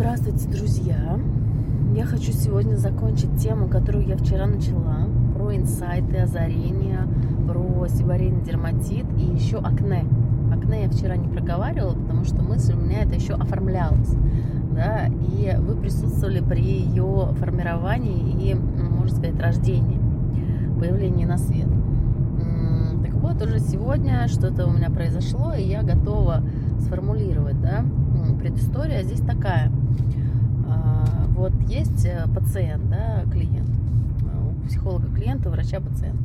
Здравствуйте, друзья! Я хочу сегодня закончить тему, которую я вчера начала, про инсайты, озарения, про сибарейный дерматит и еще акне. Акне я вчера не проговаривала, потому что мысль у меня это еще оформлялась. Да, и вы присутствовали при ее формировании и, можно сказать, рождении, появлении на свет. Так вот, уже сегодня что-то у меня произошло, и я готова сформулировать, да, предыстория здесь такая. А, вот есть э, пациент, да, клиент, у психолога клиента, у врача пациент.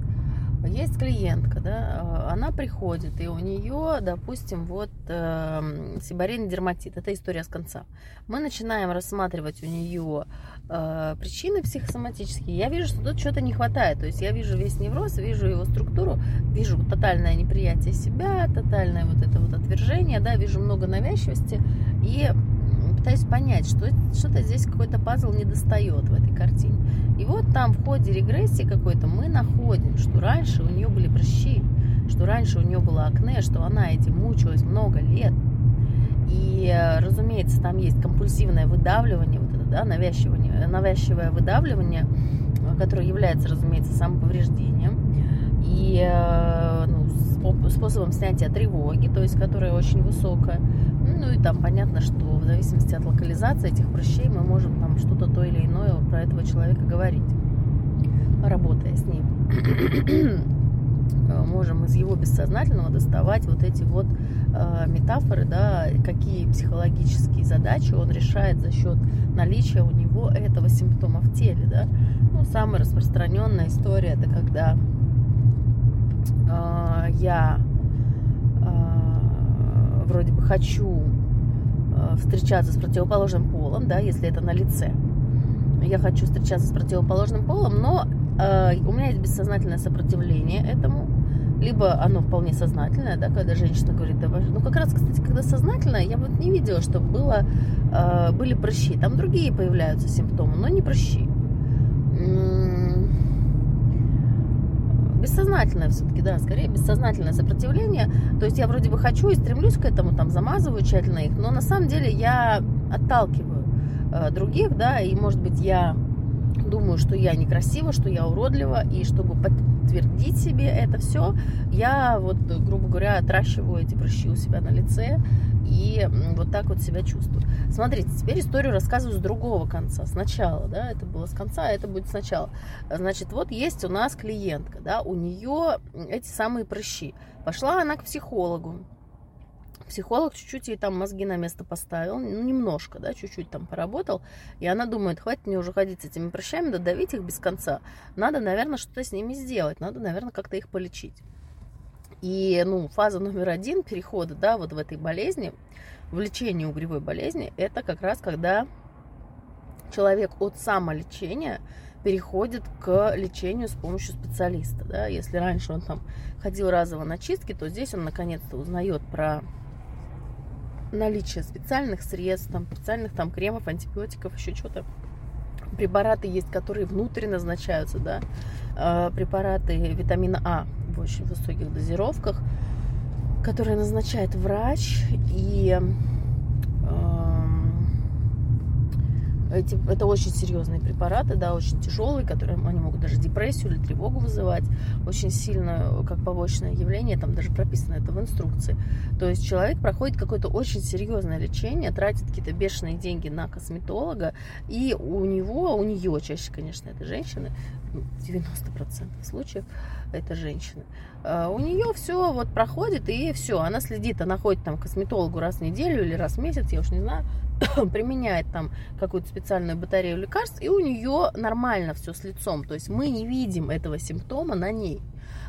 Есть клиентка, да, а, она приходит, и у нее, допустим, вот э, сибарейный дерматит. Это история с конца. Мы начинаем рассматривать у нее э, причины психосоматические. Я вижу, что тут что-то не хватает. То есть я вижу весь невроз, вижу его структуру, вижу тотальное неприятие себя, тотальное вот это вот отвержение, да, вижу много навязчивости и пытаюсь понять, что что-то здесь какой-то пазл не достает в этой картине. И вот там в ходе регрессии какой-то мы находим, что раньше у нее были прыщи, что раньше у нее было акне, что она этим мучилась много лет. И, разумеется, там есть компульсивное выдавливание, да, навязчивание, навязчивое выдавливание, которое является, разумеется, самоповреждением. И э, ну, способом снятия тревоги, то есть которая очень высокая. Ну и там понятно, что в зависимости от локализации этих прыщей мы можем там что-то то или иное про этого человека говорить, работая с ним. Можем из его бессознательного доставать вот эти вот э, метафоры, да, какие психологические задачи он решает за счет наличия у него этого симптома в теле, да. Ну, самая распространенная история это когда э, я э, вроде бы хочу э, встречаться с противоположным полом, да, если это на лице. Я хочу встречаться с противоположным полом, но э, у меня есть бессознательное сопротивление этому, либо оно вполне сознательное, да, когда женщина говорит, давай, ну как раз, кстати, когда сознательное, я вот не видела, чтобы было, э, были прыщи, там другие появляются симптомы, но не прыщи. Бессознательное все-таки, да, скорее бессознательное сопротивление. То есть я вроде бы хочу и стремлюсь к этому, там замазываю тщательно их, но на самом деле я отталкиваю э, других, да, и может быть я думаю, что я некрасива, что я уродлива, и чтобы подтвердить себе это все, я вот, грубо говоря, отращиваю эти прыщи у себя на лице и вот так вот себя чувствую. Смотрите, теперь историю рассказываю с другого конца, сначала, да, это было с конца, а это будет сначала. Значит, вот есть у нас клиентка, да, у нее эти самые прыщи. Пошла она к психологу, Психолог чуть-чуть ей там мозги на место поставил, ну, немножко, да, чуть-чуть там поработал, и она думает, хватит мне уже ходить с этими прыщами, да давить их без конца. Надо, наверное, что-то с ними сделать, надо, наверное, как-то их полечить. И, ну, фаза номер один перехода, да, вот в этой болезни, в лечении угревой болезни, это как раз когда человек от самолечения переходит к лечению с помощью специалиста. Да? Если раньше он там ходил разово на чистки, то здесь он наконец-то узнает про наличие специальных средств, там, специальных там кремов, антибиотиков, еще что-то. Препараты есть, которые внутрь назначаются, да, э, препараты витамина А в очень высоких дозировках, которые назначает врач, и Эти, это очень серьезные препараты, да, очень тяжелые, которые они могут даже депрессию или тревогу вызывать. Очень сильно, как побочное явление, там даже прописано это в инструкции. То есть человек проходит какое-то очень серьезное лечение, тратит какие-то бешеные деньги на косметолога, и у него, у нее чаще, конечно, это женщины, 90% случаев это женщины. А у нее все вот проходит, и все, она следит, она ходит там к косметологу раз в неделю или раз в месяц, я уж не знаю, применяет там какую-то специальную батарею лекарств, и у нее нормально все с лицом. То есть мы не видим этого симптома на ней.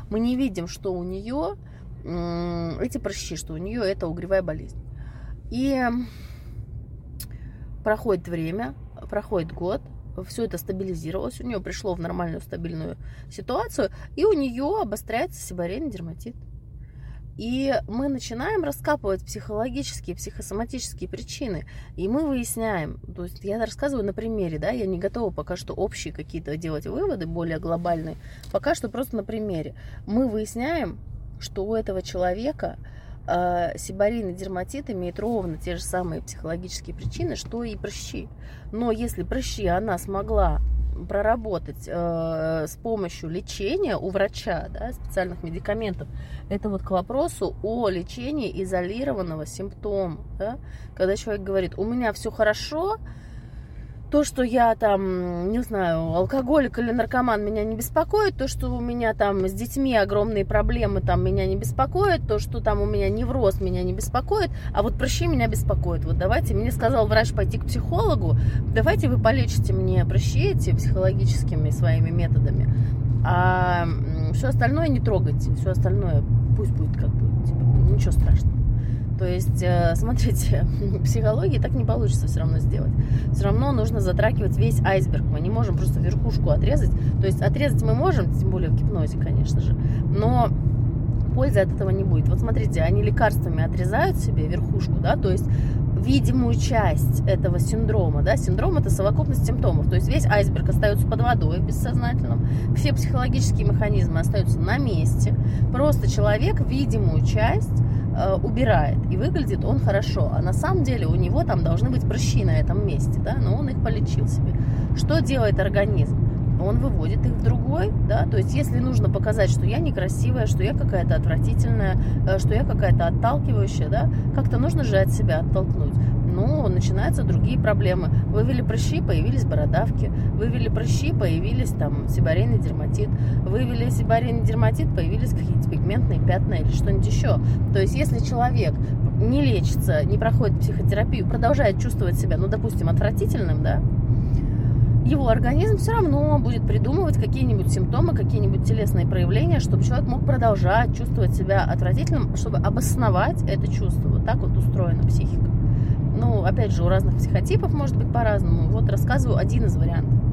Мы не видим, что у нее эти прыщи, что у нее это угревая болезнь. И проходит время, проходит год, все это стабилизировалось, у нее пришло в нормальную стабильную ситуацию, и у нее обостряется сибарейный дерматит. И мы начинаем раскапывать психологические, психосоматические причины. И мы выясняем, то есть я рассказываю на примере, да, я не готова пока что общие какие-то делать выводы, более глобальные. Пока что просто на примере. Мы выясняем, что у этого человека э, сибарийный дерматит имеет ровно те же самые психологические причины, что и прыщи. Но если прыщи она смогла проработать э, с помощью лечения у врача, да, специальных медикаментов, это вот к вопросу о лечении изолированного симптома. Да? Когда человек говорит, у меня все хорошо, то, что я там, не знаю, алкоголик или наркоман меня не беспокоит, то, что у меня там с детьми огромные проблемы там меня не беспокоит, то, что там у меня невроз меня не беспокоит, а вот прыщи меня беспокоит. Вот давайте, мне сказал врач пойти к психологу, давайте вы полечите мне прыщи эти психологическими своими методами, а все остальное не трогайте, все остальное пусть будет как будет, типа, ничего страшного. То есть, э, смотрите, психологии так не получится все равно сделать. Все равно нужно затрагивать весь айсберг. Мы не можем просто верхушку отрезать. То есть отрезать мы можем, тем более в гипнозе, конечно же. Но пользы от этого не будет. Вот смотрите, они лекарствами отрезают себе верхушку, да, то есть видимую часть этого синдрома, да, синдром это совокупность симптомов, то есть весь айсберг остается под водой в бессознательном, все психологические механизмы остаются на месте, просто человек видимую часть Э, убирает, и выглядит он хорошо. А на самом деле у него там должны быть прыщи на этом месте, да, но он их полечил себе. Что делает организм? он выводит их в другой, да, то есть если нужно показать, что я некрасивая, что я какая-то отвратительная, э, что я какая-то отталкивающая, да, как-то нужно же от себя оттолкнуть ну, начинаются другие проблемы. Вывели прыщи, появились бородавки. Вывели прыщи, появились там сибарейный дерматит. Вывели сибарейный дерматит, появились какие-то пигментные пятна или что-нибудь еще. То есть, если человек не лечится, не проходит психотерапию, продолжает чувствовать себя, ну, допустим, отвратительным, да, его организм все равно будет придумывать какие-нибудь симптомы, какие-нибудь телесные проявления, чтобы человек мог продолжать чувствовать себя отвратительным, чтобы обосновать это чувство. Вот так вот устроена психика. Ну, опять же, у разных психотипов может быть по-разному. Вот рассказываю один из вариантов.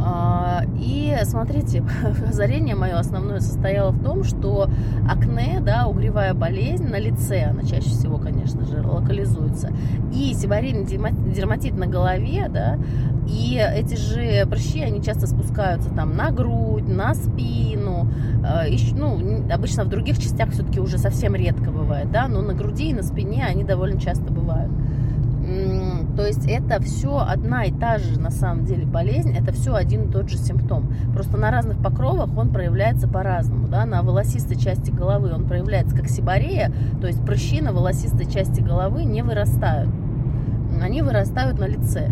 А, и смотрите, озарение мое основное состояло в том, что акне, да, угревая болезнь на лице, она чаще всего, конечно же, локализуется, и сибарийный дерматит на голове, да, и эти же прыщи, они часто спускаются там на грудь, на спину, э, ну, обычно в других частях все-таки уже совсем редко бывает, да, но на груди и на спине они довольно часто бывают. То есть это все одна и та же на самом деле болезнь, это все один и тот же симптом. Просто на разных покровах он проявляется по-разному. Да? На волосистой части головы он проявляется как сибарея, то есть прыщи на волосистой части головы не вырастают. Они вырастают на лице.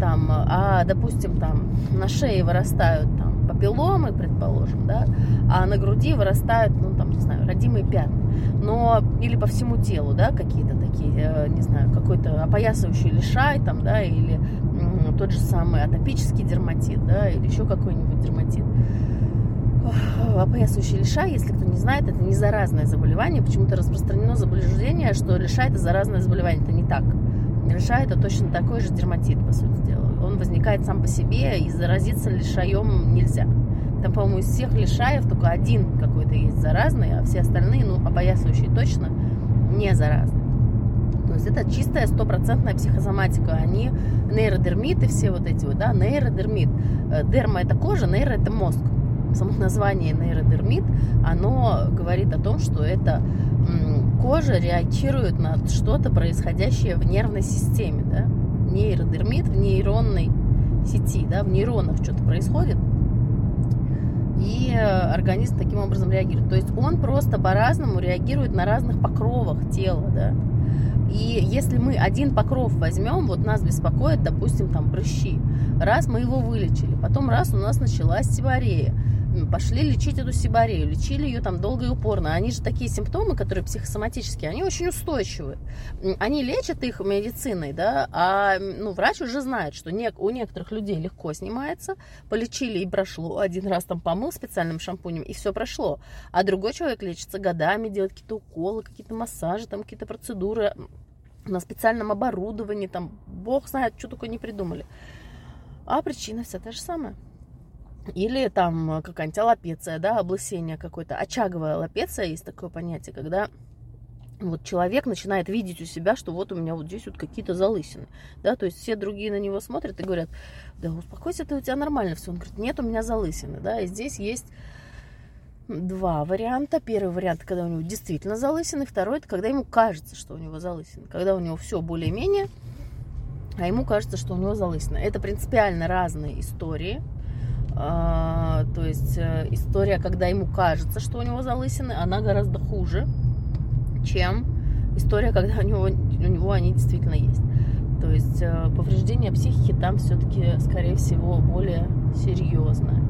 Там, а, допустим, там на шее вырастают там, папилломы, предположим, да, а на груди вырастают, ну, там, не знаю, родимые пятна но или по всему телу, да, какие-то такие, э, не знаю, какой-то опоясывающий лишай там, да, или тот же самый атопический дерматит, да, или еще какой-нибудь дерматит. Опоясывающий лишай, если кто не знает, это не заразное заболевание. Почему-то распространено заблуждение, что лишай это заразное заболевание. Это не так. Лишай это точно такой же дерматит, по сути дела. Он возникает сам по себе, и заразиться лишаем нельзя. Там, по-моему, из всех лишаев только один какой-то есть заразный, а все остальные, ну, опоясывающие точно не заразны. То есть это чистая стопроцентная психосоматика. Они нейродермиты все вот эти вот, да, нейродермит. Э, дерма это кожа, нейро это мозг. Само название нейродермит, оно говорит о том, что это кожа реагирует на что-то происходящее в нервной системе, да. Нейродермит в нейронной сети, да, в нейронах что-то происходит, и э, организм таким образом реагирует. То есть он просто по-разному реагирует на разных покровах тела, да. И если мы один покров возьмем, вот нас беспокоит, допустим, там прыщи, раз мы его вылечили, потом раз у нас началась сибарея, пошли лечить эту сибарею, лечили ее там долго и упорно. Они же такие симптомы, которые психосоматические, они очень устойчивы. Они лечат их медициной, да, а ну, врач уже знает, что не, у некоторых людей легко снимается, полечили и прошло, один раз там помыл специальным шампунем, и все прошло. А другой человек лечится годами, делает какие-то уколы, какие-то массажи, там какие-то процедуры на специальном оборудовании, там, бог знает, что такое не придумали. А причина вся та же самая. Или там какая-нибудь аллопеция, да, облысение какое-то. Очаговая аллопеция, есть такое понятие, когда вот человек начинает видеть у себя, что вот у меня вот здесь вот какие-то залысины, да, то есть все другие на него смотрят и говорят, да успокойся, ты у тебя нормально все, он говорит, нет, у меня залысины, да, и здесь есть два варианта. Первый вариант, когда у него действительно залысины. Второй, это когда ему кажется, что у него залысины. Когда у него все более-менее, а ему кажется, что у него залысина. Это принципиально разные истории. А, то есть э, история, когда ему кажется, что у него залысины, она гораздо хуже, чем история, когда у него, у него они действительно есть. То есть э, повреждение психики там все-таки, скорее всего, более серьезное.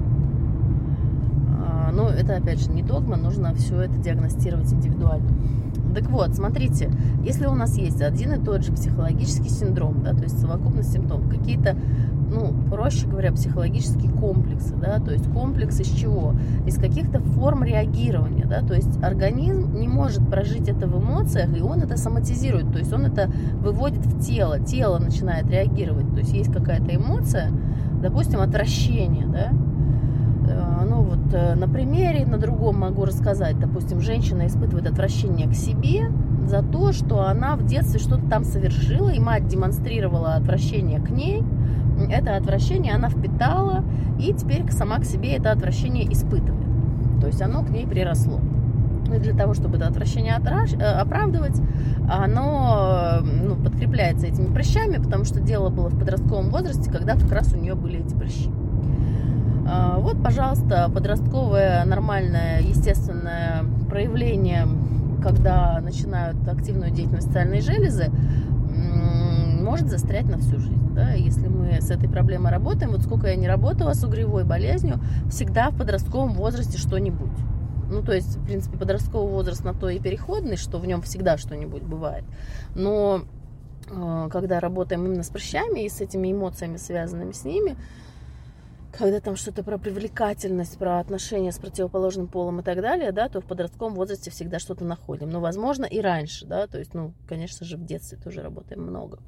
А, но это, опять же, не догма, нужно все это диагностировать индивидуально. Так вот, смотрите, если у нас есть один и тот же психологический синдром, да, то есть совокупность симптомов, какие-то, ну, проще говоря, психологические комплексы, да, то есть комплекс из чего? Из каких-то форм реагирования, да, то есть организм не может прожить это в эмоциях, и он это соматизирует, то есть он это выводит в тело, тело начинает реагировать, то есть есть какая-то эмоция, допустим, отвращение, да, Э, ну вот э, на примере, на другом могу рассказать. Допустим, женщина испытывает отвращение к себе за то, что она в детстве что-то там совершила, и мать демонстрировала отвращение к ней. Это отвращение она впитала, и теперь сама к себе это отвращение испытывает. То есть оно к ней приросло. И для того, чтобы это отвращение э, оправдывать, оно ну, подкрепляется этими прыщами, потому что дело было в подростковом возрасте, когда как раз у нее были эти прыщи. А, вот, пожалуйста, подростковое нормальное, естественное проявление, когда начинают активную деятельность социальной железы, может застрять на всю жизнь. Да? Если мы с этой проблемой работаем, вот сколько я не работала с угревой болезнью, всегда в подростковом возрасте что-нибудь. Ну, то есть, в принципе, подростковый возраст на то и переходный, что в нем всегда что-нибудь бывает. Но э, когда работаем именно с прыщами и с этими эмоциями, связанными с ними, когда там что-то про привлекательность, про отношения с противоположным полом и так далее, да, то в подростковом возрасте всегда что-то находим. Но, возможно, и раньше, да, то есть, ну, конечно же, в детстве тоже работаем много.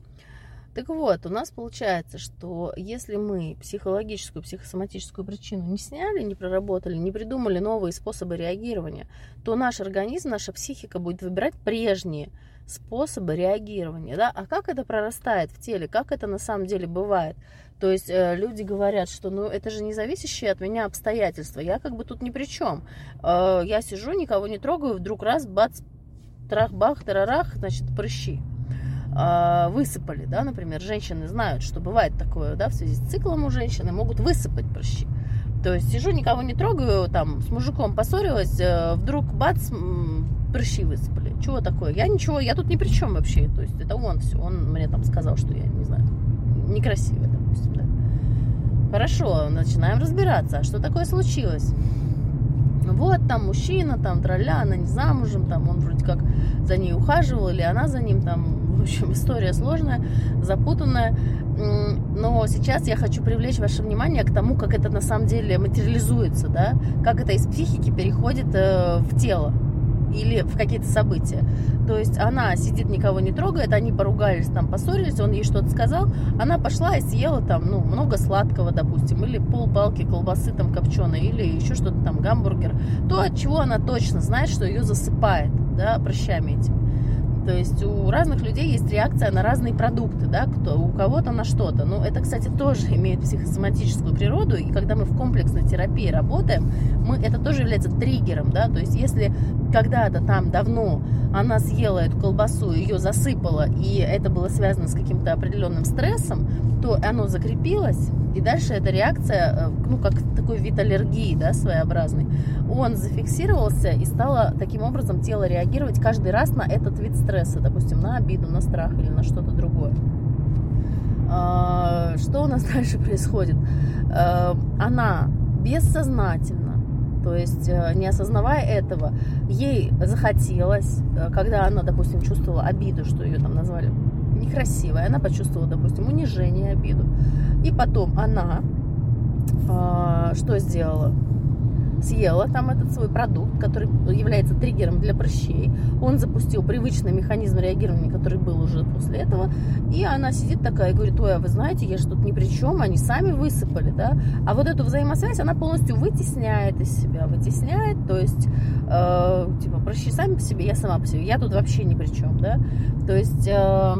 Так вот, у нас получается, что если мы психологическую, психосоматическую причину не сняли, не проработали, не придумали новые способы реагирования, то наш организм, наша психика будет выбирать прежние способы реагирования. Да? А как это прорастает в теле, как это на самом деле бывает? То есть э, люди говорят, что ну это же не зависящие от меня обстоятельства, я как бы тут ни при чем. Э, я сижу, никого не трогаю, вдруг раз, бац, трах-бах, тарарах, значит, прыщи э, высыпали, да, например, женщины знают, что бывает такое, да, в связи с циклом у женщины могут высыпать прыщи. То есть сижу, никого не трогаю, там, с мужиком поссорилась, э, вдруг бац, прыщи высыпали. Чего такое? Я ничего, я тут ни при чем вообще. То есть это он все, он мне там сказал, что я, не знаю, некрасивая допустим, да. Хорошо, начинаем разбираться, а что такое случилось? Вот там мужчина, там тролля, она не замужем, там он вроде как за ней ухаживал, или она за ним, там, общем, история сложная, запутанная. Но сейчас я хочу привлечь ваше внимание к тому, как это на самом деле материализуется, да, как это из психики переходит э, в тело или в какие-то события. То есть она сидит, никого не трогает, они поругались, там поссорились, он ей что-то сказал, она пошла и съела там, ну, много сладкого, допустим, или полпалки колбасы там копченой, или еще что-то там, гамбургер. То, от чего она точно знает, что ее засыпает, да, прыщами этими. То есть у разных людей есть реакция на разные продукты, да, кто, у кого-то на что-то. Но это, кстати, тоже имеет психосоматическую природу, и когда мы в комплексной терапии работаем, мы, это тоже является триггером, да, то есть если когда-то там давно она съела эту колбасу, ее засыпала, и это было связано с каким-то определенным стрессом, то оно закрепилось, и дальше эта реакция, э, ну, как такой вид аллергии, да, своеобразный, он зафиксировался и стало таким образом тело реагировать каждый раз на этот вид стресса, допустим, на обиду, на страх или на что-то другое. А, что у нас дальше происходит? Э, она бессознательно то есть, э, не осознавая этого, ей захотелось, э, когда она, допустим, чувствовала обиду, что ее там назвали некрасивой, она почувствовала, допустим, унижение, обиду. И потом она э, что сделала? Съела там этот свой продукт, который является триггером для прыщей. Он запустил привычный механизм реагирования, который был уже после этого. И она сидит такая и говорит, ой, а вы знаете, я же тут ни при чем, они сами высыпали, да. А вот эту взаимосвязь она полностью вытесняет из себя, вытесняет, то есть, э, типа, прыщи сами по себе, я сама по себе, я тут вообще ни при чем, да. То есть... Э,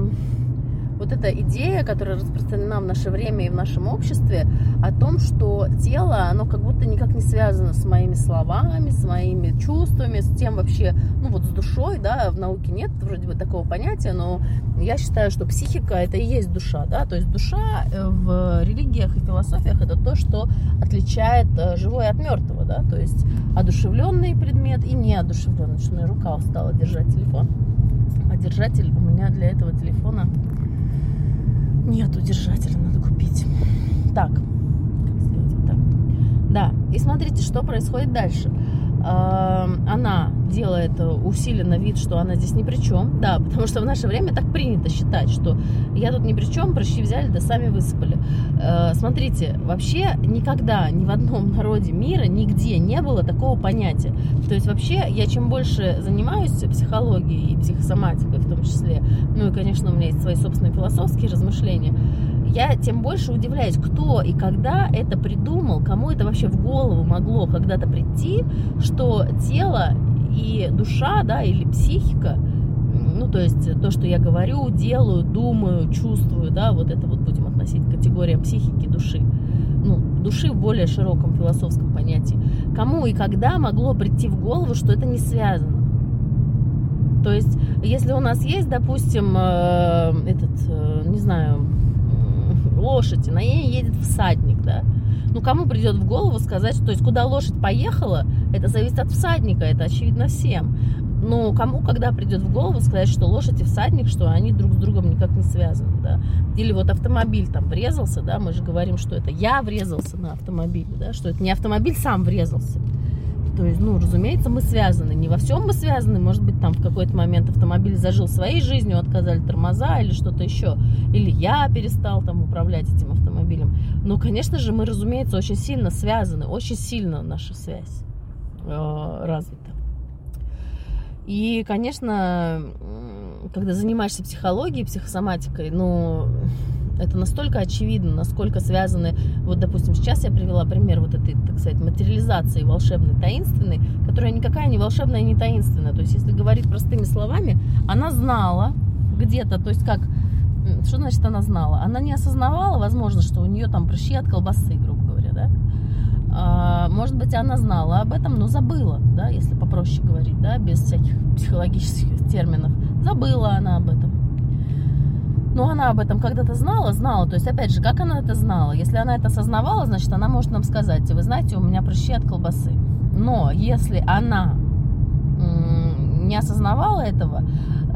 вот эта идея, которая распространена в наше время и в нашем обществе, о том, что тело, оно как будто никак не связано с моими словами, с моими чувствами, с тем вообще, ну вот с душой, да, в науке нет вроде бы такого понятия, но я считаю, что психика это и есть душа, да, то есть душа э, в религиях и философиях это то, что отличает э, живое от мертвого, да, то есть одушевленный предмет и неодушевленный, что у меня рука устала держать телефон. А держатель у меня для этого телефона нету держателя, надо купить. Так, так? Да, и смотрите, что происходит дальше. Она делает усиленно вид, что она здесь ни при чем. Да, потому что в наше время так принято считать, что я тут ни при чем, прыщи взяли, да сами высыпали. Э, смотрите, вообще никогда ни в одном народе мира нигде не было такого понятия. То есть вообще я чем больше занимаюсь психологией и психосоматикой в том числе, ну и, конечно, у меня есть свои собственные философские размышления, я тем больше удивляюсь, кто и когда это придумал, кому это вообще в голову могло когда-то прийти, что тело и душа, да, или психика, ну, то есть то, что я говорю, делаю, думаю, чувствую, да, вот это вот будем относить к категориям психики, души, ну, души в более широком философском понятии. Кому и когда могло прийти в голову, что это не связано? То есть, если у нас есть, допустим, э, этот, э, не знаю, лошадь, на ней едет всадник, да, ну, кому придет в голову сказать, то есть, куда лошадь поехала, это зависит от всадника, это очевидно всем. Но кому, когда придет в голову сказать, что лошадь и всадник, что они друг с другом никак не связаны, да? Или вот автомобиль там врезался, да, мы же говорим, что это я врезался на автомобиле, да, что это не автомобиль сам врезался. То есть, ну, разумеется, мы связаны. Не во всем мы связаны. Может быть, там в какой-то момент автомобиль зажил своей жизнью, отказали тормоза или что-то еще. Или я перестал там управлять этим автомобилем. Но, конечно же, мы, разумеется, очень сильно связаны. Очень сильно наша связь э, развита. И, конечно, когда занимаешься психологией, психосоматикой, ну, это настолько очевидно, насколько связаны, вот, допустим, сейчас я привела пример вот этой, так сказать, материализации волшебной, таинственной, которая никакая не волшебная, не таинственная. То есть, если говорить простыми словами, она знала где-то, то есть как, что значит она знала? Она не осознавала, возможно, что у нее там прыщи от колбасы, грубо говоря, да? А, может быть, она знала об этом, но забыла, да, если попроще говорить, да, без всяких психологических терминов. Забыла она об этом. Но она об этом когда-то знала, знала. То есть, опять же, как она это знала? Если она это осознавала, значит, она может нам сказать, вы знаете, у меня прыщи от колбасы. Но если она не осознавала этого,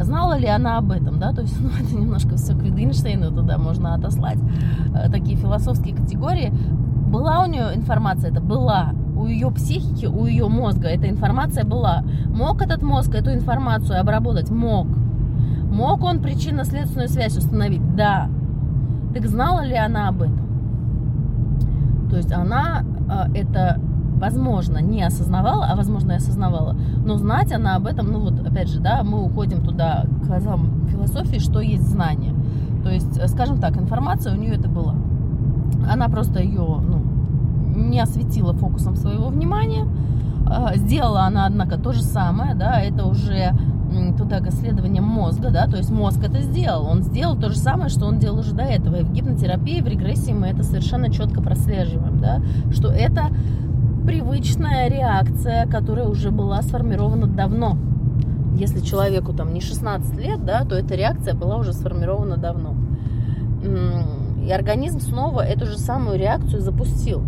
знала ли она об этом, да, то есть, ну, это немножко все к Wittgensteinu туда можно отослать, э, такие философские категории. Была у нее информация, это была, у ее психики, у ее мозга эта информация была. Мог этот мозг эту информацию обработать? Мог. Мог он причинно-следственную связь установить? Да. Так знала ли она об этом? То есть она э, это, возможно, не осознавала, а возможно и осознавала. Но знать она об этом, ну вот опять же, да, мы уходим туда к азам философии, что есть знание. То есть, э, скажем так, информация у нее это была. Она просто ее, ну, не осветила фокусом своего внимания. Э, сделала она, однако, то же самое, да, это уже туда к исследованиям мозга, да, то есть мозг это сделал, он сделал то же самое, что он делал уже до этого, и в гипнотерапии, в регрессии мы это совершенно четко прослеживаем, да, что это привычная реакция, которая уже была сформирована давно. Если человеку там не 16 лет, да, то эта реакция была уже сформирована давно. И организм снова эту же самую реакцию запустил.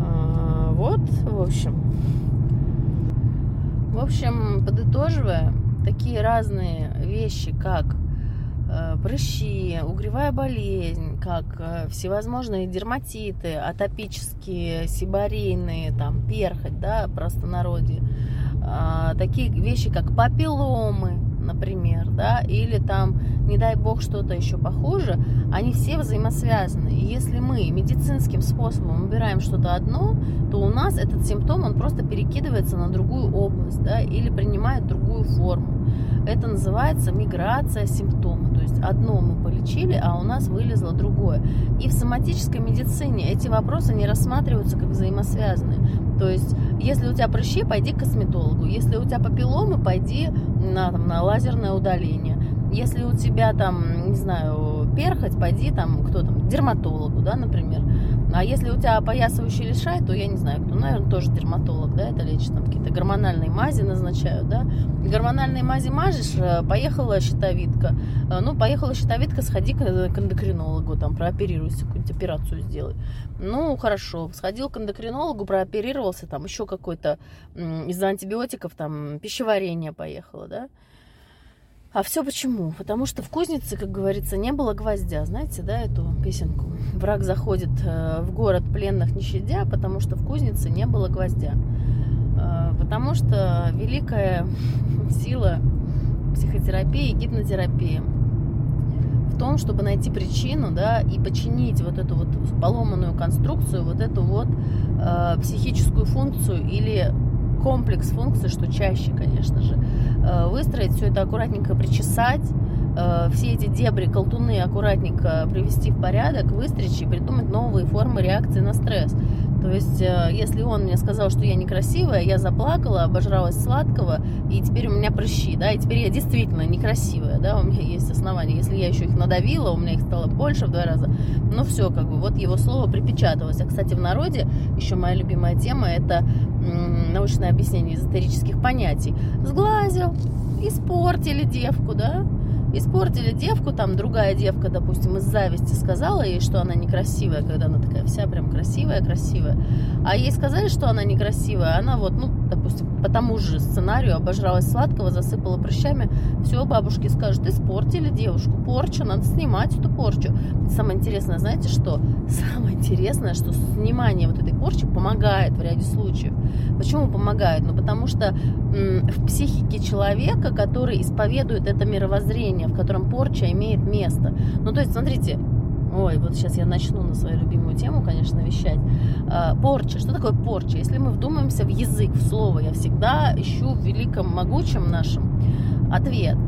А, вот, в общем, в общем, подытоживая, такие разные вещи, как э, прыщи, угревая болезнь, как э, всевозможные дерматиты, атопические, сибарейные, там, перхоть, да, простонародье, э, такие вещи, как папилломы, например, да, или там, не дай бог, что-то еще похуже, они все взаимосвязаны. И если мы медицинским способом убираем что-то одно, то у нас этот симптом, он просто перекидывается на другую область, да, или принимает другую форму. Это называется миграция симптома. То есть одно мы полечили, а у нас вылезло другое. И в соматической медицине эти вопросы не рассматриваются как взаимосвязанные. То есть, если у тебя прыщи, пойди к косметологу. Если у тебя папилломы, пойди на, там, на лазерное удаление. Если у тебя там, не знаю, перхоть, пойди там, кто там, дерматологу, да, например. А если у тебя опоясывающий лишай, то я не знаю, кто, наверное, тоже дерматолог, да, это лечит, там какие-то гормональные мази назначают, да. Гормональные мази мажешь, э, поехала щитовидка. Э, ну, поехала щитовидка, сходи к эндокринологу, там, прооперируйся, какую-нибудь операцию сделай. Ну, хорошо, сходил к эндокринологу, прооперировался, там, еще какой-то из-за антибиотиков, там, пищеварение поехало, да. А все почему? Потому что в кузнице, как говорится, не было гвоздя. Знаете, да, эту песенку? Враг заходит э, в город пленных не щадя, потому что в кузнице не было гвоздя. Э, потому что великая сила психотерапии и гипнотерапии в том, чтобы найти причину, да, и починить вот эту вот поломанную конструкцию, вот эту вот э, психическую функцию или комплекс функций, что чаще, конечно же, э, выстроить все это аккуратненько причесать, э, все эти дебри, колтуны аккуратненько привести в порядок, выстричь и придумать новые формы реакции на стресс. То есть, э, если он мне сказал, что я некрасивая, я заплакала, обожралась сладкого, и теперь у меня прыщи, да, и теперь я действительно некрасивая, да, у меня есть основания. Если я еще их надавила, у меня их стало больше в два раза, ну все, как бы, вот его слово припечаталось. А, кстати, в народе еще моя любимая тема – это научное объяснение эзотерических понятий. Сглазил, испортили девку, да, испортили девку, там другая девка, допустим, из зависти сказала ей, что она некрасивая, когда она такая вся прям красивая-красивая, а ей сказали, что она некрасивая, она вот, ну, допустим, по тому же сценарию обожралась сладкого, засыпала прыщами, все, бабушки скажут, испортили девушку, порчу, надо снимать эту порчу. Самое интересное, знаете что? Самое интересное, что снимание вот этой порчи помогает в ряде случаев. Почему помогает? Ну, потому что в психике человека, который исповедует это мировоззрение, в котором порча имеет место. Ну, то есть, смотрите, Ой, вот сейчас я начну на свою любимую тему, конечно, вещать. А, порча. Что такое порча? Если мы вдумаемся в язык, в слово, я всегда ищу в великом, могучем нашем ответ.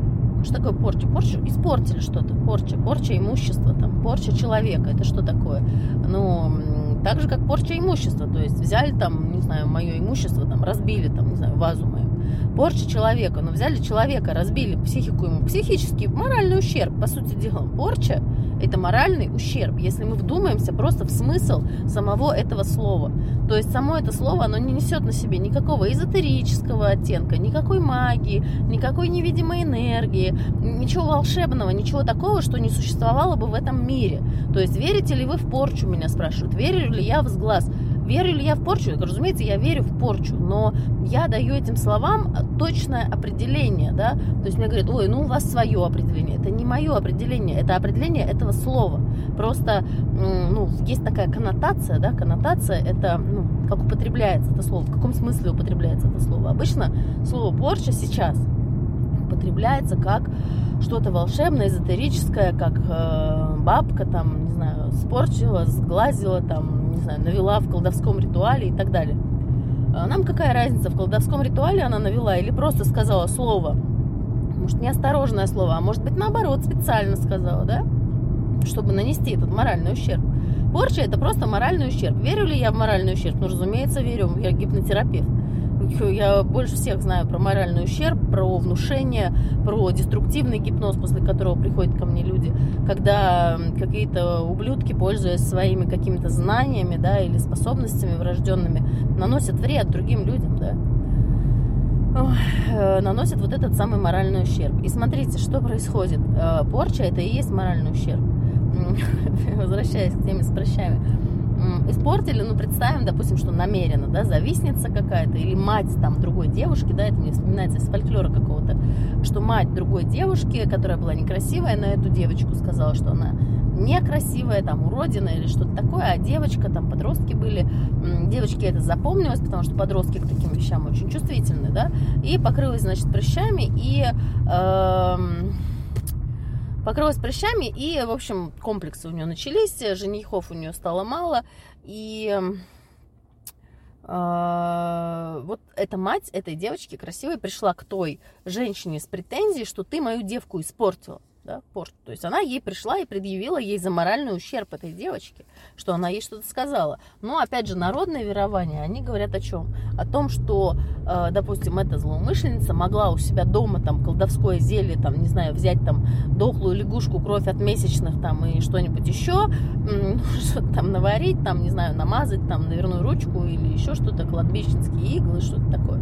Что такое порча? Порча испортили что-то. Порча. Порча имущества, там, порча человека. Это что такое? Ну, так же, как порча имущества. То есть взяли там, не знаю, мое имущество, там, разбили, там, не знаю, вазу мою. Порча человека. Но взяли человека, разбили психику ему. Психический, моральный ущерб, по сути дела. Порча это моральный ущерб, если мы вдумаемся просто в смысл самого этого слова. То есть само это слово, оно не несет на себе никакого эзотерического оттенка, никакой магии, никакой невидимой энергии, ничего волшебного, ничего такого, что не существовало бы в этом мире. То есть верите ли вы в порчу, меня спрашивают, верю ли я в сглаз? Верю ли я в порчу? Разумеется, я верю в порчу, но я даю этим словам точное определение, да, то есть мне говорят, ой, ну у вас свое определение, это не мое определение, это определение этого слова, просто, ну, есть такая коннотация, да, коннотация, это, ну, как употребляется это слово, в каком смысле употребляется это слово. Обычно слово порча сейчас употребляется как что-то волшебное, эзотерическое, как э, бабка там, не знаю, спорчила, сглазила там, не знаю, навела в колдовском ритуале и так далее. А нам какая разница, в колдовском ритуале она навела или просто сказала слово? Может, неосторожное слово, а может быть, наоборот, специально сказала, да? Чтобы нанести этот моральный ущерб. Порча – это просто моральный ущерб. Верю ли я в моральный ущерб? Ну, разумеется, верю. Я гипнотерапевт. Я больше всех знаю про моральный ущерб, про внушение, про деструктивный гипноз, после которого приходят ко мне люди, когда какие-то ублюдки, пользуясь своими какими-то знаниями, да, или способностями врожденными, наносят вред другим людям, да э, наносят вот этот самый моральный ущерб. И смотрите, что происходит. Э, порча это и есть моральный ущерб. Возвращаясь к теме с прыщами испортили, ну, представим, допустим, что намеренно, да, завистница какая-то, или мать там другой девушки, да, это мне вспоминается из фольклора какого-то, что мать другой девушки, которая была некрасивая, на эту девочку сказала, что она некрасивая, там, уродина или что-то такое, а девочка, там, подростки были, девочки это запомнилось, потому что подростки к таким вещам очень чувствительны, да, и покрылась, значит, прыщами, и... Э, покрылась прыщами, и, в общем, комплексы у нее начались, женихов у нее стало мало, и э, вот эта мать этой девочки красивой пришла к той женщине с претензией, что ты мою девку испортила. Да, порчу. То есть она ей пришла и предъявила ей за моральный ущерб этой девочке, что она ей что-то сказала. Но, опять же, народные верования, они говорят о чем? О том, что, э, допустим, эта злоумышленница могла у себя дома там колдовское зелье, там, не знаю, взять там дохлую лягушку, кровь от месячных там и что-нибудь еще, что-то там наварить, там, не знаю, намазать там наверную ручку или еще что-то, кладбищенские иглы, что-то такое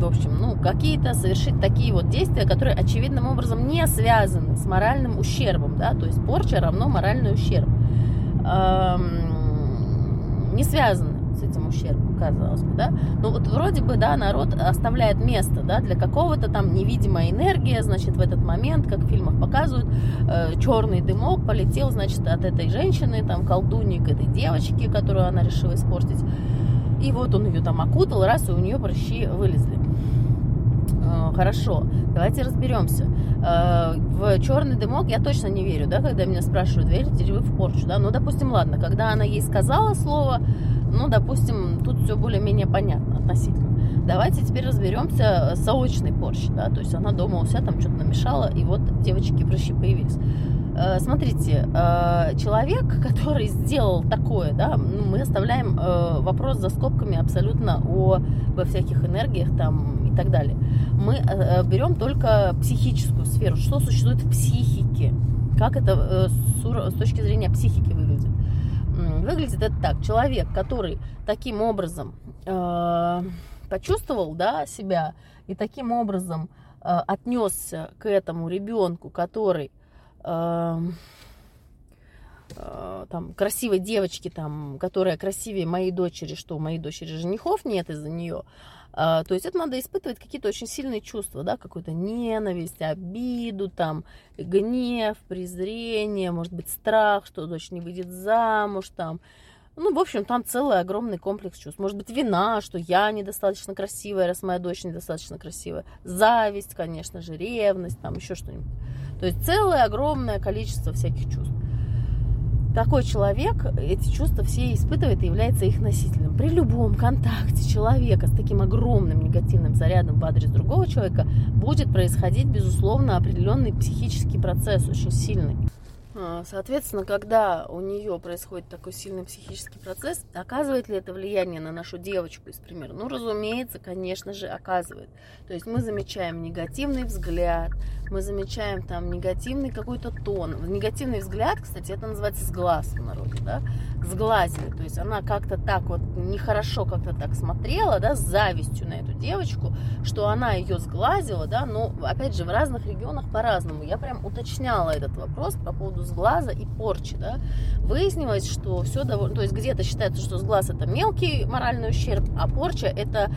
в общем, ну, какие-то совершить такие вот действия, которые очевидным образом не связаны с моральным ущербом, да, то есть порча равно моральный ущерб. Эм, не связаны с этим ущербом, казалось бы, да. Но вот вроде бы, да, народ оставляет место, да, для какого-то там невидимой энергии, значит, в этот момент, как в фильмах показывают, э, черный дымок полетел, значит, от этой женщины, там, колдуньи к этой девочке, которую она решила испортить. И вот он ее там окутал, раз, и у нее прыщи вылезли. Э, хорошо, давайте разберемся. Э, в черный дымок я точно не верю, да, когда меня спрашивают, верите ли вы в порчу, да, ну, допустим, ладно, когда она ей сказала слово, ну, допустим, тут все более-менее понятно относительно. Давайте теперь разберемся с заочной порчей, да, то есть она дома у себя там что-то намешала, и вот девочки прыщи появились. Э, смотрите, э, человек, который сделал такое, да, ну, мы оставляем э, вопрос за скобками абсолютно о во всяких энергиях там и так далее. Мы берем только психическую сферу, что существует в психике, как это с точки зрения психики выглядит. Выглядит это так: человек, который таким образом почувствовал, да, себя и таким образом отнесся к этому ребенку, который там красивой девочки, там, которая красивее моей дочери, что у моей дочери женихов нет из-за нее. Э, то есть это надо испытывать какие-то очень сильные чувства, да, какую-то ненависть, обиду, там, гнев, презрение, может быть, страх, что дочь не выйдет замуж, там, ну, в общем, там целый огромный комплекс чувств. Может быть, вина, что я недостаточно красивая, раз моя дочь недостаточно красивая. Зависть, конечно же, ревность, там еще что-нибудь. То есть целое огромное количество всяких чувств. Такой человек эти чувства все испытывает и является их носителем. При любом контакте человека с таким огромным негативным зарядом в адрес другого человека будет происходить, безусловно, определенный психический процесс, очень сильный. А, соответственно, когда у нее происходит такой сильный психический процесс, оказывает ли это влияние на нашу девочку, из примера? Ну, разумеется, конечно же, оказывает. То есть мы замечаем негативный взгляд, мы замечаем там негативный какой-то тон. Негативный взгляд, кстати, это называется сглаз в народе, да, сглазили. То есть она как-то так вот нехорошо как-то так смотрела, да, с завистью на эту девочку, что она ее сглазила, да, но, опять же, в разных регионах по-разному. Я прям уточняла этот вопрос по поводу сглаза и порчи, да. Выяснилось, что все довольно, то есть где-то считается, что сглаз это мелкий моральный ущерб, а порча это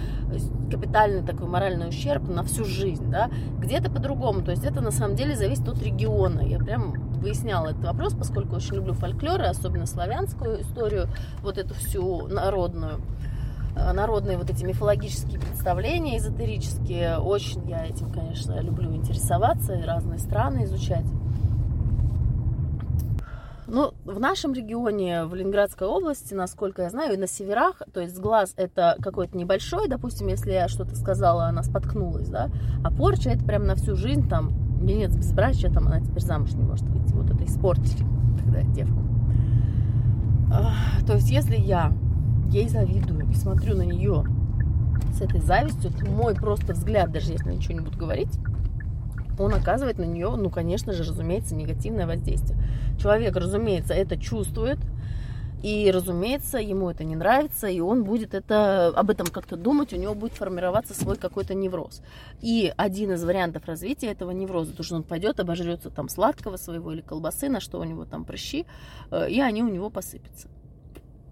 капитальный такой моральный ущерб на всю жизнь, да. Где-то по-другому, то есть есть это на самом деле зависит от региона. Я прям выясняла этот вопрос, поскольку очень люблю фольклоры, особенно славянскую историю, вот эту всю народную э, народные вот эти мифологические представления эзотерические. Очень я этим, конечно, люблю интересоваться и разные страны изучать. Ну, в нашем регионе, в Ленинградской области, насколько я знаю, на северах, то есть глаз это какой-то небольшой, допустим, если я что-то сказала, она споткнулась, да, а порча это прям на всю жизнь, там, венец безбрачия, там, она теперь замуж не может выйти, вот это испортили тогда девку. То есть, если я ей завидую и смотрю на нее с этой завистью, то мой просто взгляд, даже если ничего не буду говорить, он оказывает на нее, ну, конечно же, разумеется, негативное воздействие. Человек, разумеется, это чувствует, и, разумеется, ему это не нравится, и он будет это, об этом как-то думать, у него будет формироваться свой какой-то невроз. И один из вариантов развития этого невроза, то, что он пойдет, обожрется там сладкого своего или колбасы, на что у него там прыщи, э, и они у него посыпятся.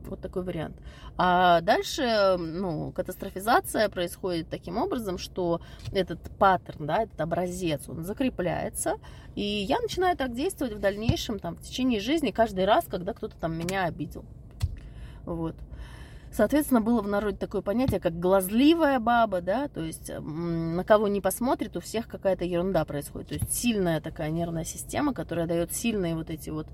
Вот такой вариант. А дальше, ну, катастрофизация происходит таким образом, что этот паттерн, да, этот образец, он закрепляется, и я начинаю так действовать в дальнейшем, там, в течение жизни, каждый раз, когда кто-то там меня обидел. Вот. Соответственно, было в народе такое понятие, как глазливая баба, да, то есть на кого не посмотрит, у всех какая-то ерунда происходит. То есть сильная такая нервная система, которая дает сильные вот эти вот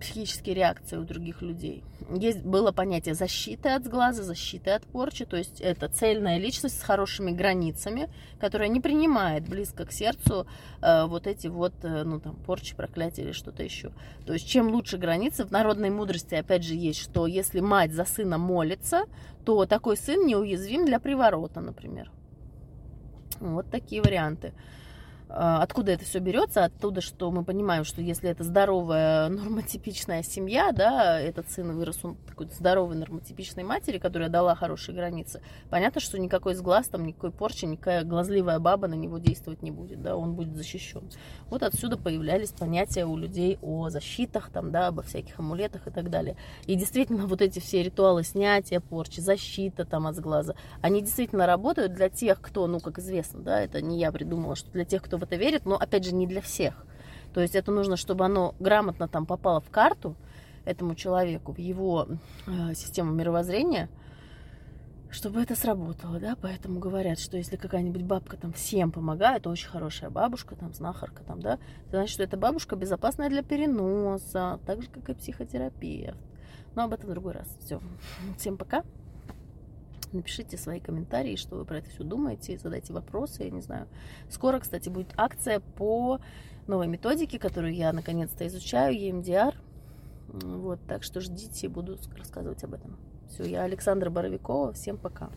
психические реакции у других людей. Есть было понятие защиты от сглаза, защиты от порчи, то есть это цельная личность с хорошими границами, которая не принимает близко к сердцу э, вот эти вот, э, ну там, порчи, проклятия или что-то еще. То есть чем лучше границы, в народной мудрости опять же есть, что если мать за сына молится, то такой сын неуязвим для приворота, например. Вот такие варианты. А, откуда это все берется? Оттуда, что мы понимаем, что если это здоровая нормотипичная семья, да, этот сын вырос он такой здоровой нормотипичной матери, которая дала хорошие границы, понятно, что никакой сглаз, там, никакой порчи, никакая глазливая баба на него действовать не будет, да, он будет защищен. Вот отсюда появлялись понятия у людей о защитах, там, да, обо всяких амулетах и так далее. И действительно, вот эти все ритуалы снятия порчи, защита там от сглаза, они действительно работают для тех, кто, ну, как известно, да, это не я придумала, что для тех, кто в это верит, но опять же не для всех. То есть это нужно, чтобы оно грамотно там попало в карту этому человеку, в его э, систему мировоззрения, чтобы это сработало, да, поэтому говорят, что если какая-нибудь бабка там всем помогает, очень хорошая бабушка, там, знахарка, там, да, значит, что эта бабушка безопасная для переноса, так же, как и психотерапевт. Но об этом в другой раз. Все. Всем пока. Напишите свои комментарии, что вы про это все думаете, задайте вопросы, я не знаю. Скоро, кстати, будет акция по новой методике, которую я наконец-то изучаю, EMDR. Вот, так что ждите, буду рассказывать об этом. Все, я Александра Боровикова, всем пока.